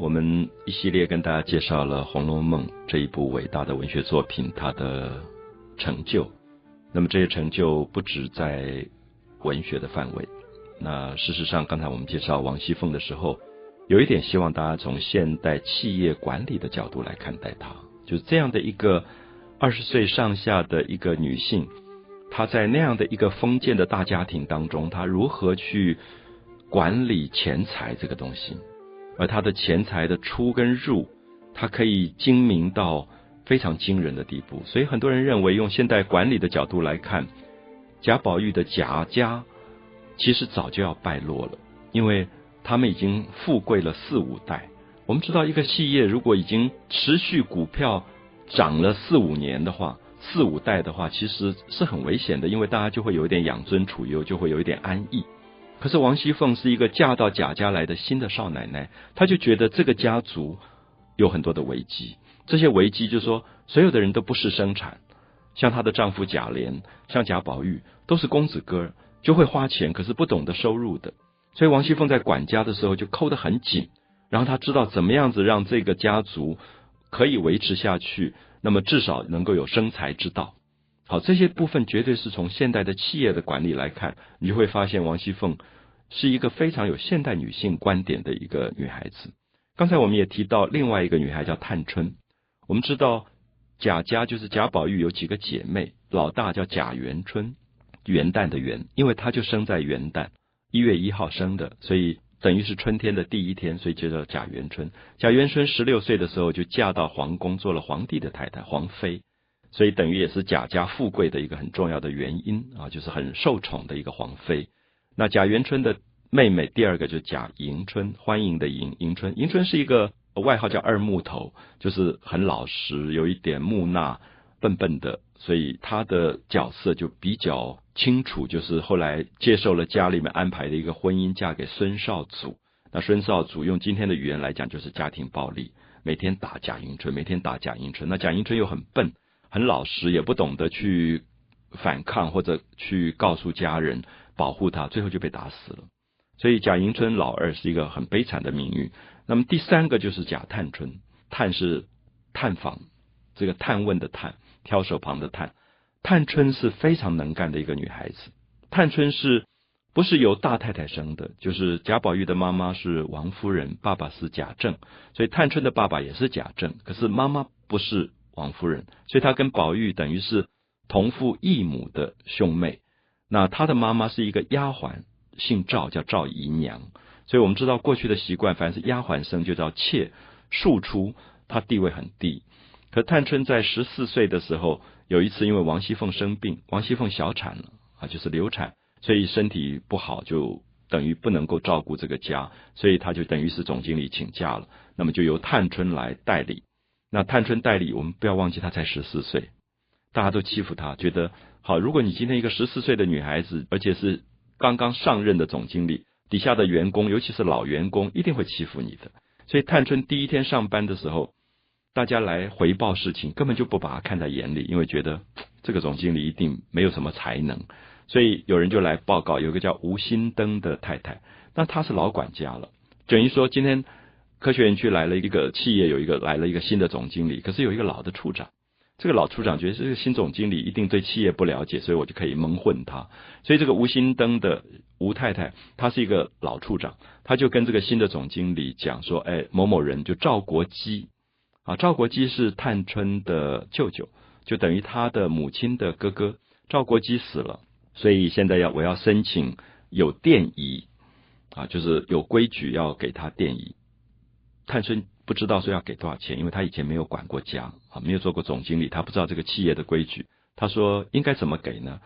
我们一系列跟大家介绍了《红楼梦》这一部伟大的文学作品，它的成就。那么这些成就不止在文学的范围。那事实上，刚才我们介绍王熙凤的时候，有一点希望大家从现代企业管理的角度来看待她，就这样的一个二十岁上下的一个女性，她在那样的一个封建的大家庭当中，她如何去管理钱财这个东西。而他的钱财的出跟入，他可以精明到非常惊人的地步，所以很多人认为，用现代管理的角度来看，贾宝玉的贾家其实早就要败落了，因为他们已经富贵了四五代。我们知道，一个企业如果已经持续股票涨了四五年的话，四五代的话，其实是很危险的，因为大家就会有一点养尊处优，就会有一点安逸。可是王熙凤是一个嫁到贾家来的新的少奶奶，她就觉得这个家族有很多的危机。这些危机就是说，所有的人都不是生产，像她的丈夫贾琏，像贾宝玉，都是公子哥，就会花钱，可是不懂得收入的。所以王熙凤在管家的时候就抠得很紧，然后她知道怎么样子让这个家族可以维持下去，那么至少能够有生财之道。好，这些部分绝对是从现代的企业的管理来看，你就会发现王熙凤是一个非常有现代女性观点的一个女孩子。刚才我们也提到另外一个女孩叫探春。我们知道贾家就是贾宝玉有几个姐妹，老大叫贾元春，元旦的元，因为她就生在元旦一月一号生的，所以等于是春天的第一天，所以就叫贾元春。贾元春十六岁的时候就嫁到皇宫，做了皇帝的太太，皇妃。所以等于也是贾家富贵的一个很重要的原因啊，就是很受宠的一个皇妃。那贾元春的妹妹第二个就是贾迎春，欢迎的迎迎春。迎春是一个外号叫二木头，就是很老实，有一点木讷、笨笨的，所以她的角色就比较清楚。就是后来接受了家里面安排的一个婚姻，嫁给孙少祖。那孙少祖用今天的语言来讲，就是家庭暴力，每天打贾迎春，每天打贾迎春。那贾迎春又很笨。很老实，也不懂得去反抗或者去告诉家人保护他，最后就被打死了。所以贾迎春老二是一个很悲惨的命运。那么第三个就是贾探春，探是探访，这个探问的探，挑手旁的探。探春是非常能干的一个女孩子。探春是不是由大太太生的？就是贾宝玉的妈妈是王夫人，爸爸是贾政，所以探春的爸爸也是贾政，可是妈妈不是。王夫人，所以她跟宝玉等于是同父异母的兄妹。那她的妈妈是一个丫鬟，姓赵，叫赵姨娘。所以我们知道过去的习惯，凡是丫鬟生就叫妾，庶出，她地位很低。可探春在十四岁的时候，有一次因为王熙凤生病，王熙凤小产了啊，就是流产，所以身体不好，就等于不能够照顾这个家，所以她就等于是总经理请假了。那么就由探春来代理。那探春代理，我们不要忘记她才十四岁，大家都欺负她，觉得好。如果你今天一个十四岁的女孩子，而且是刚刚上任的总经理，底下的员工，尤其是老员工，一定会欺负你的。所以探春第一天上班的时候，大家来回报事情，根本就不把她看在眼里，因为觉得这个总经理一定没有什么才能。所以有人就来报告，有个叫吴心登的太太，那她是老管家了，等于说今天。科学园区来了一个企业，有一个来了一个新的总经理，可是有一个老的处长。这个老处长觉得这个新总经理一定对企业不了解，所以我就可以蒙混他。所以这个吴心登的吴太太，她是一个老处长，她就跟这个新的总经理讲说：“哎，某某人就赵国基啊，赵国基是探春的舅舅，就等于他的母亲的哥哥。赵国基死了，所以现在要我要申请有电仪啊，就是有规矩要给他电仪。”探春不知道说要给多少钱，因为他以前没有管过家啊，没有做过总经理，他不知道这个企业的规矩。他说应该怎么给呢？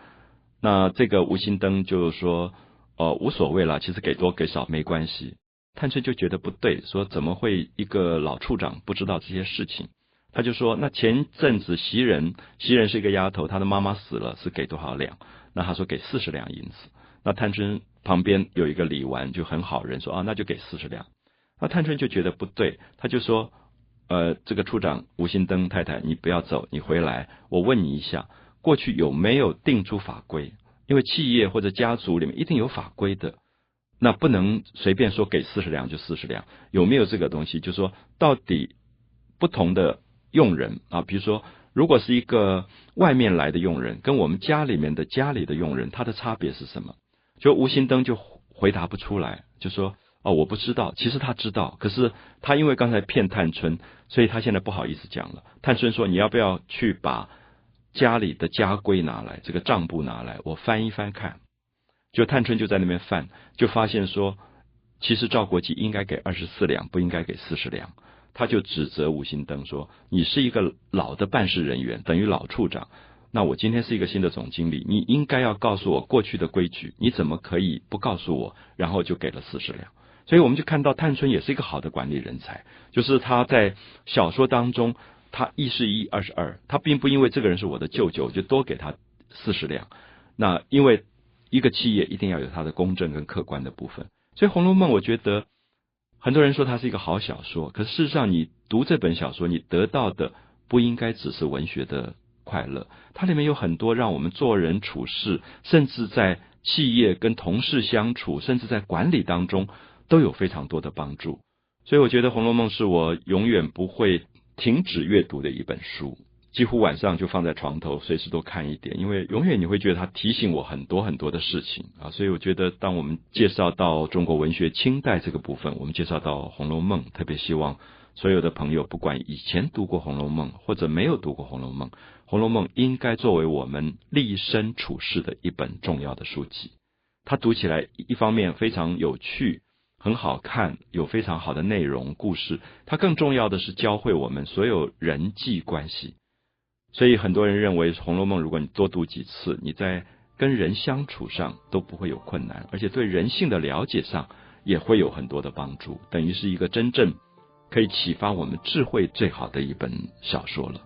那这个吴心登就说哦无所谓了，其实给多给少没关系。探春就觉得不对，说怎么会一个老处长不知道这些事情？他就说那前阵子袭人，袭人是一个丫头，她的妈妈死了，是给多少两？那他说给四十两银子。那探春旁边有一个李纨就很好人，说啊那就给四十两。那探春就觉得不对，他就说：“呃，这个处长吴心登太太，你不要走，你回来，我问你一下，过去有没有定出法规？因为企业或者家族里面一定有法规的。那不能随便说给四十两就四十两，有没有这个东西？就说到底不同的佣人啊，比如说如果是一个外面来的佣人，跟我们家里面的家里的佣人，他的差别是什么？就吴心登就回答不出来，就说哦我不知道，其实他知道，可是他因为刚才骗探春，所以他现在不好意思讲了。探春说你要不要去把家里的家规拿来，这个账簿拿来，我翻一翻看。就探春就在那边翻，就发现说，其实赵国基应该给二十四两，不应该给四十两。他就指责吴心登说：“你是一个老的办事人员，等于老处长。那我今天是一个新的总经理，你应该要告诉我过去的规矩。你怎么可以不告诉我？然后就给了四十两。所以我们就看到探春也是一个好的管理人才，就是他在小说当中，他一是一，二是二，他并不因为这个人是我的舅舅就多给他四十两。那因为。一个企业一定要有它的公正跟客观的部分，所以《红楼梦》我觉得很多人说它是一个好小说，可事实上你读这本小说，你得到的不应该只是文学的快乐，它里面有很多让我们做人处事，甚至在企业跟同事相处，甚至在管理当中都有非常多的帮助。所以我觉得《红楼梦》是我永远不会停止阅读的一本书。几乎晚上就放在床头，随时都看一点，因为永远你会觉得它提醒我很多很多的事情啊。所以我觉得，当我们介绍到中国文学清代这个部分，我们介绍到《红楼梦》，特别希望所有的朋友，不管以前读过《红楼梦》或者没有读过《红楼梦》，《红楼梦》应该作为我们立身处世的一本重要的书籍。它读起来一方面非常有趣，很好看，有非常好的内容故事。它更重要的是教会我们所有人际关系。所以很多人认为《红楼梦》，如果你多读几次，你在跟人相处上都不会有困难，而且对人性的了解上也会有很多的帮助，等于是一个真正可以启发我们智慧最好的一本小说了。